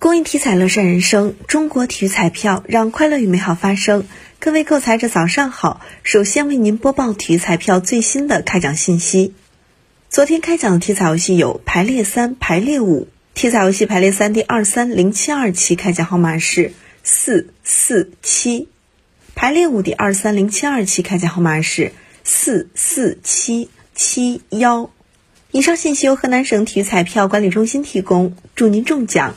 公益体彩乐善人生中国体育彩票让快乐与美好发生。各位购彩者早上好首先为您播报体育彩票最新的开奖信息。昨天开奖的体彩游戏有排列三排列五。体彩游戏排列三第二三零七二期开奖号码是四四七。排列五第二三零七二期开奖号码是四四七。七幺以上信息由河南省体育彩票管理中心提供祝您中奖。